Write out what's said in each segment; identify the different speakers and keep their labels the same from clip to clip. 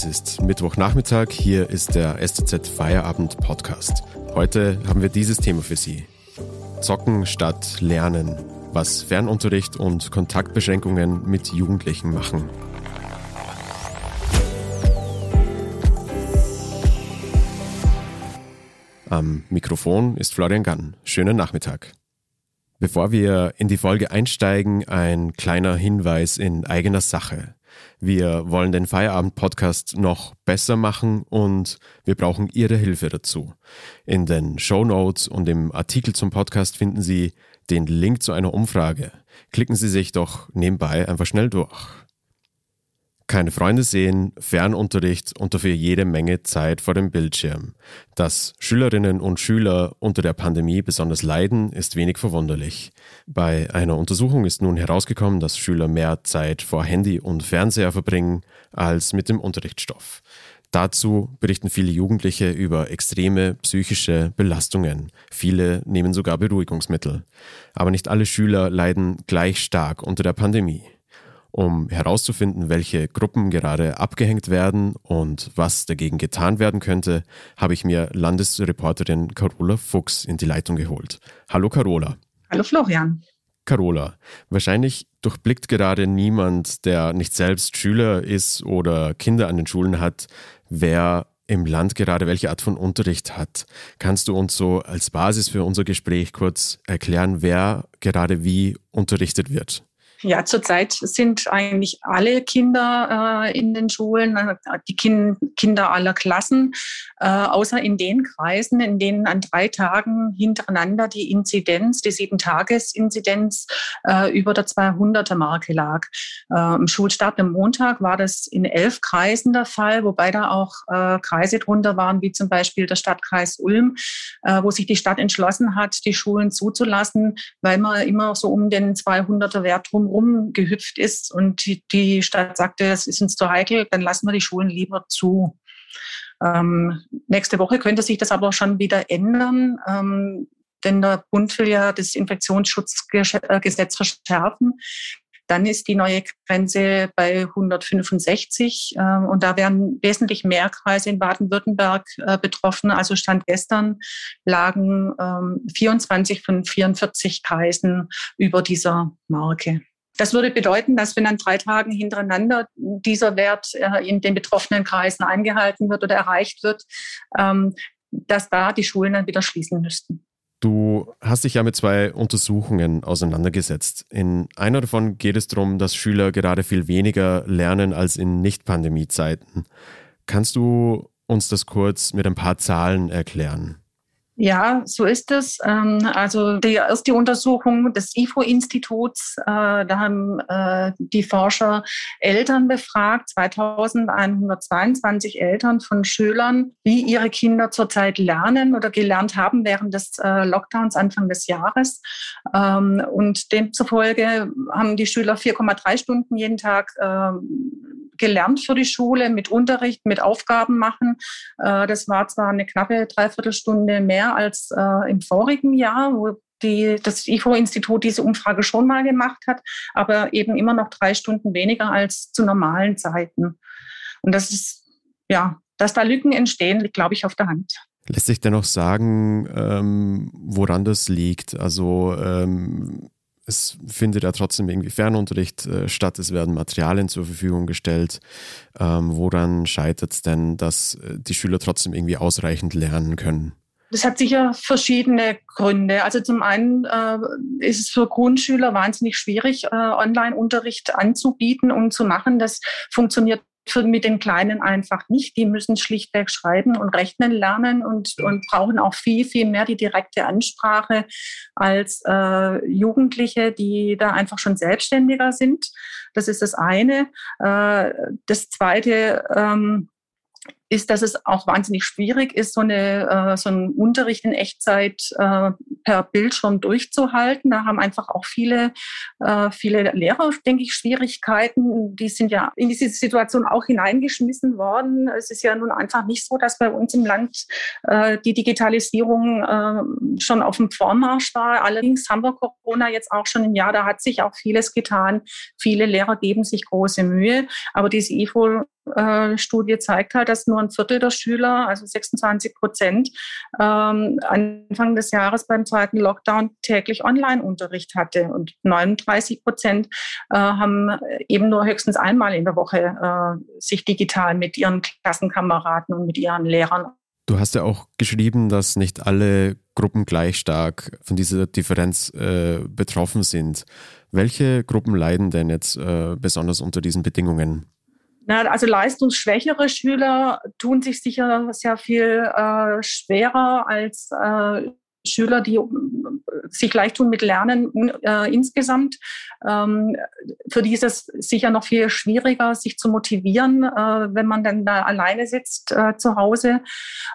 Speaker 1: Es ist Mittwochnachmittag, hier ist der STZ Feierabend Podcast. Heute haben wir dieses Thema für Sie. Zocken statt Lernen, was Fernunterricht und Kontaktbeschränkungen mit Jugendlichen machen. Am Mikrofon ist Florian Gann. Schönen Nachmittag. Bevor wir in die Folge einsteigen, ein kleiner Hinweis in eigener Sache. Wir wollen den Feierabend-Podcast noch besser machen und wir brauchen Ihre Hilfe dazu. In den Show Notes und im Artikel zum Podcast finden Sie den Link zu einer Umfrage. Klicken Sie sich doch nebenbei einfach schnell durch keine Freunde sehen, Fernunterricht und dafür jede Menge Zeit vor dem Bildschirm. Dass Schülerinnen und Schüler unter der Pandemie besonders leiden, ist wenig verwunderlich. Bei einer Untersuchung ist nun herausgekommen, dass Schüler mehr Zeit vor Handy und Fernseher verbringen als mit dem Unterrichtsstoff. Dazu berichten viele Jugendliche über extreme psychische Belastungen. Viele nehmen sogar Beruhigungsmittel. Aber nicht alle Schüler leiden gleich stark unter der Pandemie. Um herauszufinden, welche Gruppen gerade abgehängt werden und was dagegen getan werden könnte, habe ich mir Landesreporterin Carola Fuchs in die Leitung geholt. Hallo Carola.
Speaker 2: Hallo Florian.
Speaker 1: Carola, wahrscheinlich durchblickt gerade niemand, der nicht selbst Schüler ist oder Kinder an den Schulen hat, wer im Land gerade welche Art von Unterricht hat. Kannst du uns so als Basis für unser Gespräch kurz erklären, wer gerade wie unterrichtet wird?
Speaker 2: Ja, zurzeit sind eigentlich alle Kinder äh, in den Schulen, äh, die kind, Kinder aller Klassen, äh, außer in den Kreisen, in denen an drei Tagen hintereinander die Inzidenz, die Sieben-Tages-Inzidenz äh, über der 200er-Marke lag. Äh, Im Schulstart am Montag war das in elf Kreisen der Fall, wobei da auch äh, Kreise drunter waren, wie zum Beispiel der Stadtkreis Ulm, wo sich die Stadt entschlossen hat, die Schulen zuzulassen, weil man immer so um den 200er-Wert rum rumgehüpft ist und die, die Stadt sagte, es ist uns zu heikel, dann lassen wir die Schulen lieber zu. Ähm, nächste Woche könnte sich das aber schon wieder ändern, ähm, denn der Bund will ja das Infektionsschutzgesetz verschärfen. Dann ist die neue Grenze bei 165 äh, und da werden wesentlich mehr Kreise in Baden-Württemberg äh, betroffen. Also Stand gestern lagen ähm, 24 von 44 Kreisen über dieser Marke. Das würde bedeuten, dass wenn an drei Tagen hintereinander dieser Wert äh, in den betroffenen Kreisen eingehalten wird oder erreicht wird, ähm, dass da die Schulen dann wieder schließen müssten.
Speaker 1: Du hast dich ja mit zwei Untersuchungen auseinandergesetzt. In einer davon geht es darum, dass Schüler gerade viel weniger lernen als in Nicht-Pandemie-Zeiten. Kannst du uns das kurz mit ein paar Zahlen erklären?
Speaker 2: Ja, so ist es. Ähm, also die erste Untersuchung des IFO-Instituts, äh, da haben äh, die Forscher Eltern befragt, 2122 Eltern von Schülern, wie ihre Kinder zurzeit lernen oder gelernt haben während des äh, Lockdowns Anfang des Jahres. Ähm, und demzufolge haben die Schüler 4,3 Stunden jeden Tag ähm, gelernt für die Schule mit Unterricht, mit Aufgaben machen. Äh, das war zwar eine knappe Dreiviertelstunde mehr als äh, im vorigen Jahr, wo die, das IFO-Institut diese Umfrage schon mal gemacht hat, aber eben immer noch drei Stunden weniger als zu normalen Zeiten. Und das ist, ja, dass da Lücken entstehen, liegt, glaube ich, auf der Hand.
Speaker 1: Lässt sich dennoch sagen, ähm, woran das liegt? Also ähm, es findet ja trotzdem irgendwie Fernunterricht äh, statt, es werden Materialien zur Verfügung gestellt. Ähm, woran scheitert es denn, dass äh, die Schüler trotzdem irgendwie ausreichend lernen können?
Speaker 2: Das hat sicher verschiedene Gründe. Also zum einen äh, ist es für Grundschüler wahnsinnig schwierig, äh, Online-Unterricht anzubieten und zu machen. Das funktioniert für, mit den Kleinen einfach nicht. Die müssen schlichtweg schreiben und rechnen lernen und, und brauchen auch viel, viel mehr die direkte Ansprache als äh, Jugendliche, die da einfach schon selbstständiger sind. Das ist das eine. Äh, das zweite, ähm, ist, dass es auch wahnsinnig schwierig ist, so, eine, äh, so einen Unterricht in Echtzeit äh, per Bildschirm durchzuhalten. Da haben einfach auch viele, äh, viele Lehrer, denke ich, Schwierigkeiten. Die sind ja in diese Situation auch hineingeschmissen worden. Es ist ja nun einfach nicht so, dass bei uns im Land die Digitalisierung schon auf dem Vormarsch war. Allerdings haben wir Corona jetzt auch schon ein Jahr, da hat sich auch vieles getan. Viele Lehrer geben sich große Mühe, aber diese IFO Studie zeigt halt, dass nur ein Viertel der Schüler, also 26 Prozent, ähm, Anfang des Jahres beim zweiten Lockdown täglich Online-Unterricht hatte und 39 Prozent äh, haben eben nur höchstens einmal in der Woche äh, sich digital mit ihren Klassenkameraden und mit ihren Lehrern
Speaker 1: Du hast ja auch geschrieben, dass nicht alle Gruppen gleich stark von dieser Differenz äh, betroffen sind. Welche Gruppen leiden denn jetzt äh, besonders unter diesen Bedingungen?
Speaker 2: Also leistungsschwächere Schüler tun sich sicher sehr viel äh, schwerer als äh, Schüler, die äh, sich leicht tun mit Lernen äh, insgesamt. Ähm, für die ist es sicher noch viel schwieriger, sich zu motivieren, äh, wenn man dann da alleine sitzt äh, zu Hause.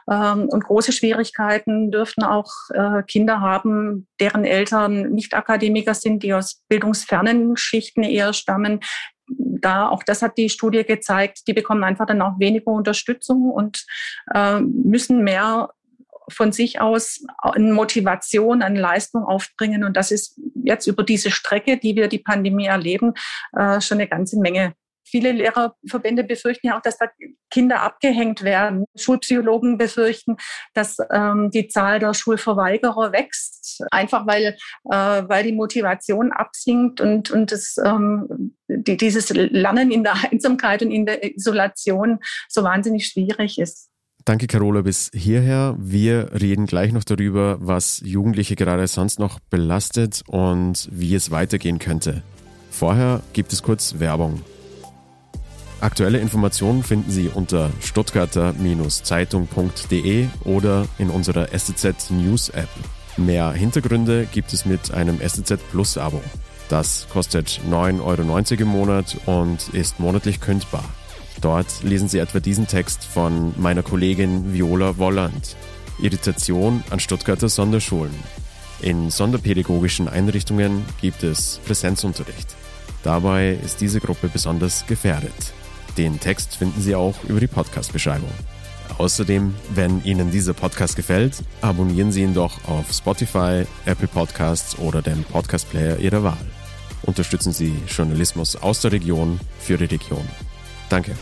Speaker 2: Ähm, und große Schwierigkeiten dürften auch äh, Kinder haben, deren Eltern nicht Akademiker sind, die aus bildungsfernen Schichten eher stammen, da, auch das hat die Studie gezeigt, die bekommen einfach dann auch weniger Unterstützung und äh, müssen mehr von sich aus eine Motivation, eine Leistung aufbringen. Und das ist jetzt über diese Strecke, die wir die Pandemie erleben, äh, schon eine ganze Menge Viele Lehrerverbände befürchten ja auch, dass da Kinder abgehängt werden. Schulpsychologen befürchten, dass ähm, die Zahl der Schulverweigerer wächst, einfach weil, äh, weil die Motivation absinkt und, und das, ähm, die, dieses Lernen in der Einsamkeit und in der Isolation so wahnsinnig schwierig ist.
Speaker 1: Danke, Carola, bis hierher. Wir reden gleich noch darüber, was Jugendliche gerade sonst noch belastet und wie es weitergehen könnte. Vorher gibt es kurz Werbung. Aktuelle Informationen finden Sie unter stuttgarter-zeitung.de oder in unserer SZ News App. Mehr Hintergründe gibt es mit einem SZ Plus Abo. Das kostet 9,90 Euro im Monat und ist monatlich kündbar. Dort lesen Sie etwa diesen Text von meiner Kollegin Viola Wolland. Irritation an Stuttgarter Sonderschulen. In sonderpädagogischen Einrichtungen gibt es Präsenzunterricht. Dabei ist diese Gruppe besonders gefährdet. Den Text finden Sie auch über die Podcast-Beschreibung. Außerdem, wenn Ihnen dieser Podcast gefällt, abonnieren Sie ihn doch auf Spotify, Apple Podcasts oder dem Podcast-Player Ihrer Wahl. Unterstützen Sie Journalismus aus der Region für die Region. Danke.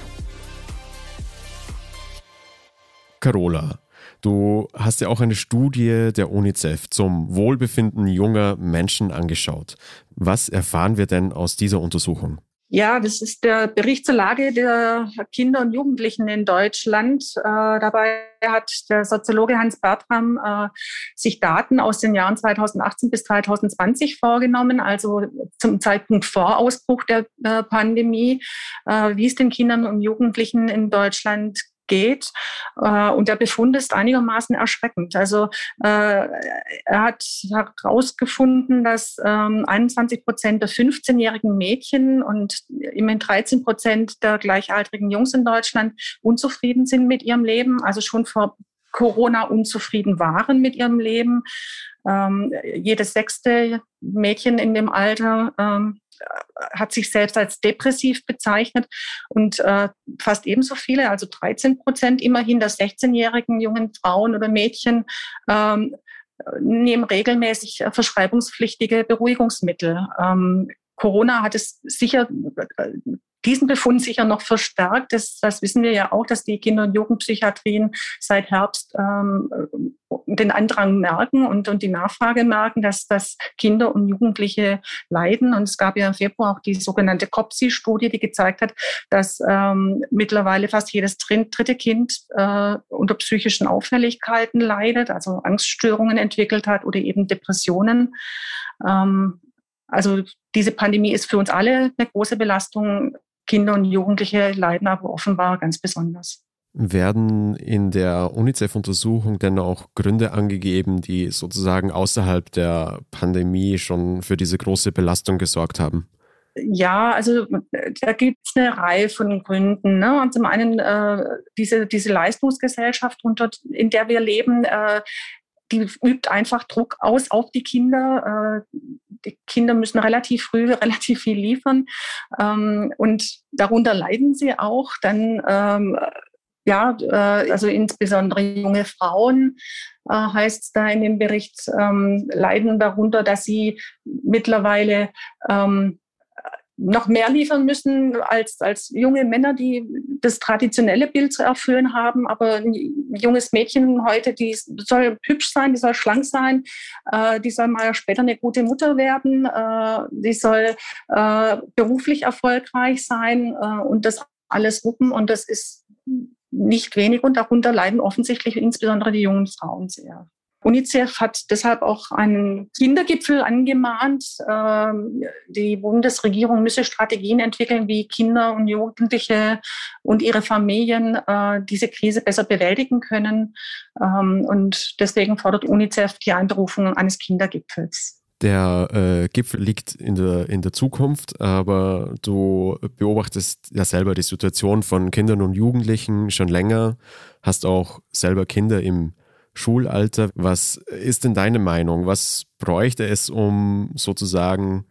Speaker 1: Carola, du hast ja auch eine Studie der UNICEF zum Wohlbefinden junger Menschen angeschaut. Was erfahren wir denn aus dieser Untersuchung?
Speaker 2: Ja, das ist der Bericht zur Lage der Kinder und Jugendlichen in Deutschland. Äh, dabei hat der Soziologe Hans Bertram äh, sich Daten aus den Jahren 2018 bis 2020 vorgenommen, also zum Zeitpunkt vor Ausbruch der äh, Pandemie, äh, wie es den Kindern und Jugendlichen in Deutschland geht. Äh, und der Befund ist einigermaßen erschreckend. Also äh, er hat herausgefunden, dass 21 ähm, Prozent der 15-jährigen Mädchen und immerhin 13 Prozent der gleichaltrigen Jungs in Deutschland unzufrieden sind mit ihrem Leben, also schon vor Corona unzufrieden waren mit ihrem Leben. Ähm, jedes sechste Mädchen in dem Alter ähm, hat sich selbst als depressiv bezeichnet und äh, fast ebenso viele, also 13 Prozent immerhin der 16-jährigen jungen Frauen oder Mädchen ähm, nehmen regelmäßig verschreibungspflichtige Beruhigungsmittel. Ähm, Corona hat es sicher äh, diesen Befund sicher noch verstärkt. Das, das wissen wir ja auch, dass die Kinder- und Jugendpsychiatrien seit Herbst ähm, den Andrang merken und, und die Nachfrage merken, dass, dass Kinder und Jugendliche leiden. Und es gab ja im Februar auch die sogenannte COPSI-Studie, die gezeigt hat, dass ähm, mittlerweile fast jedes dritte Kind äh, unter psychischen Auffälligkeiten leidet, also Angststörungen entwickelt hat oder eben Depressionen. Ähm, also diese Pandemie ist für uns alle eine große Belastung. Kinder und Jugendliche leiden aber offenbar ganz besonders.
Speaker 1: Werden in der UNICEF-Untersuchung denn auch Gründe angegeben, die sozusagen außerhalb der Pandemie schon für diese große Belastung gesorgt haben?
Speaker 2: Ja, also da gibt es eine Reihe von Gründen. Ne? Und zum einen äh, diese, diese Leistungsgesellschaft, unter, in der wir leben, äh, die übt einfach Druck aus auf die Kinder. Äh, die Kinder müssen relativ früh relativ viel liefern ähm, und darunter leiden sie auch. Dann ähm, ja, äh, also insbesondere junge Frauen äh, heißt es da in dem Bericht, ähm, leiden darunter, dass sie mittlerweile noch mehr liefern müssen als, als junge Männer, die das traditionelle Bild zu erfüllen haben. Aber ein junges Mädchen heute, die soll hübsch sein, die soll schlank sein, äh, die soll mal später eine gute Mutter werden, äh, die soll äh, beruflich erfolgreich sein äh, und das alles wuppen. Und das ist nicht wenig und darunter leiden offensichtlich insbesondere die jungen Frauen sehr. UNICEF hat deshalb auch einen Kindergipfel angemahnt. Ähm, die Bundesregierung müsse Strategien entwickeln, wie Kinder und Jugendliche und ihre Familien äh, diese Krise besser bewältigen können. Ähm, und deswegen fordert UNICEF die Einberufung eines Kindergipfels.
Speaker 1: Der äh, Gipfel liegt in der, in der Zukunft, aber du beobachtest ja selber die Situation von Kindern und Jugendlichen schon länger, hast auch selber Kinder im Schulalter. Was ist denn deine Meinung? Was bräuchte es, um sozusagen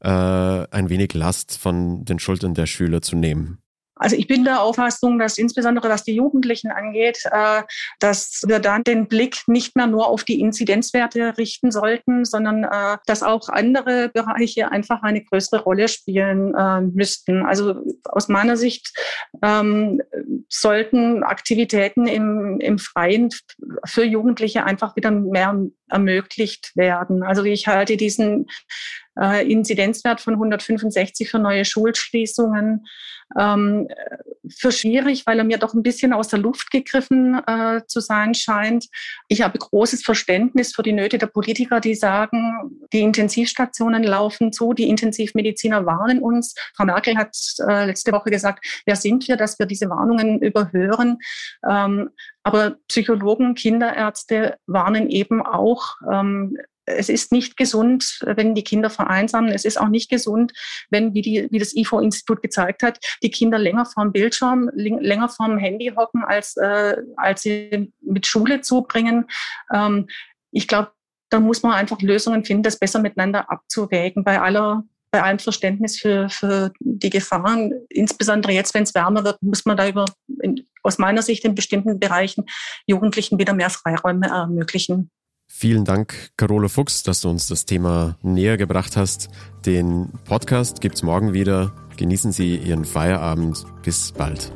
Speaker 1: äh, ein wenig Last von den Schultern der Schüler zu nehmen?
Speaker 2: Also ich bin der Auffassung, dass insbesondere was die Jugendlichen angeht, äh, dass wir dann den Blick nicht mehr nur auf die Inzidenzwerte richten sollten, sondern äh, dass auch andere Bereiche einfach eine größere Rolle spielen äh, müssten. Also aus meiner Sicht ähm, sollten Aktivitäten im, im Freien für Jugendliche einfach wieder mehr ermöglicht werden. Also ich halte diesen Inzidenzwert von 165 für neue Schulschließungen ähm, für schwierig, weil er mir doch ein bisschen aus der Luft gegriffen äh, zu sein scheint. Ich habe großes Verständnis für die Nöte der Politiker, die sagen, die Intensivstationen laufen zu, die Intensivmediziner warnen uns. Frau Merkel hat äh, letzte Woche gesagt, wer sind wir, dass wir diese Warnungen überhören. Ähm, aber Psychologen, Kinderärzte warnen eben auch, ähm, es ist nicht gesund, wenn die Kinder vereinsamen. Es ist auch nicht gesund, wenn, wie, die, wie das IFO-Institut gezeigt hat, die Kinder länger vorm Bildschirm, länger vorm Handy hocken, als, äh, als sie mit Schule zubringen. Ähm, ich glaube, da muss man einfach Lösungen finden, das besser miteinander abzuwägen, bei aller bei allem Verständnis für, für die Gefahren. Insbesondere jetzt, wenn es wärmer wird, muss man da über, aus meiner Sicht in bestimmten Bereichen Jugendlichen wieder mehr Freiräume ermöglichen.
Speaker 1: Vielen Dank, Carola Fuchs, dass du uns das Thema näher gebracht hast. Den Podcast gibt's morgen wieder. Genießen Sie Ihren Feierabend. Bis bald.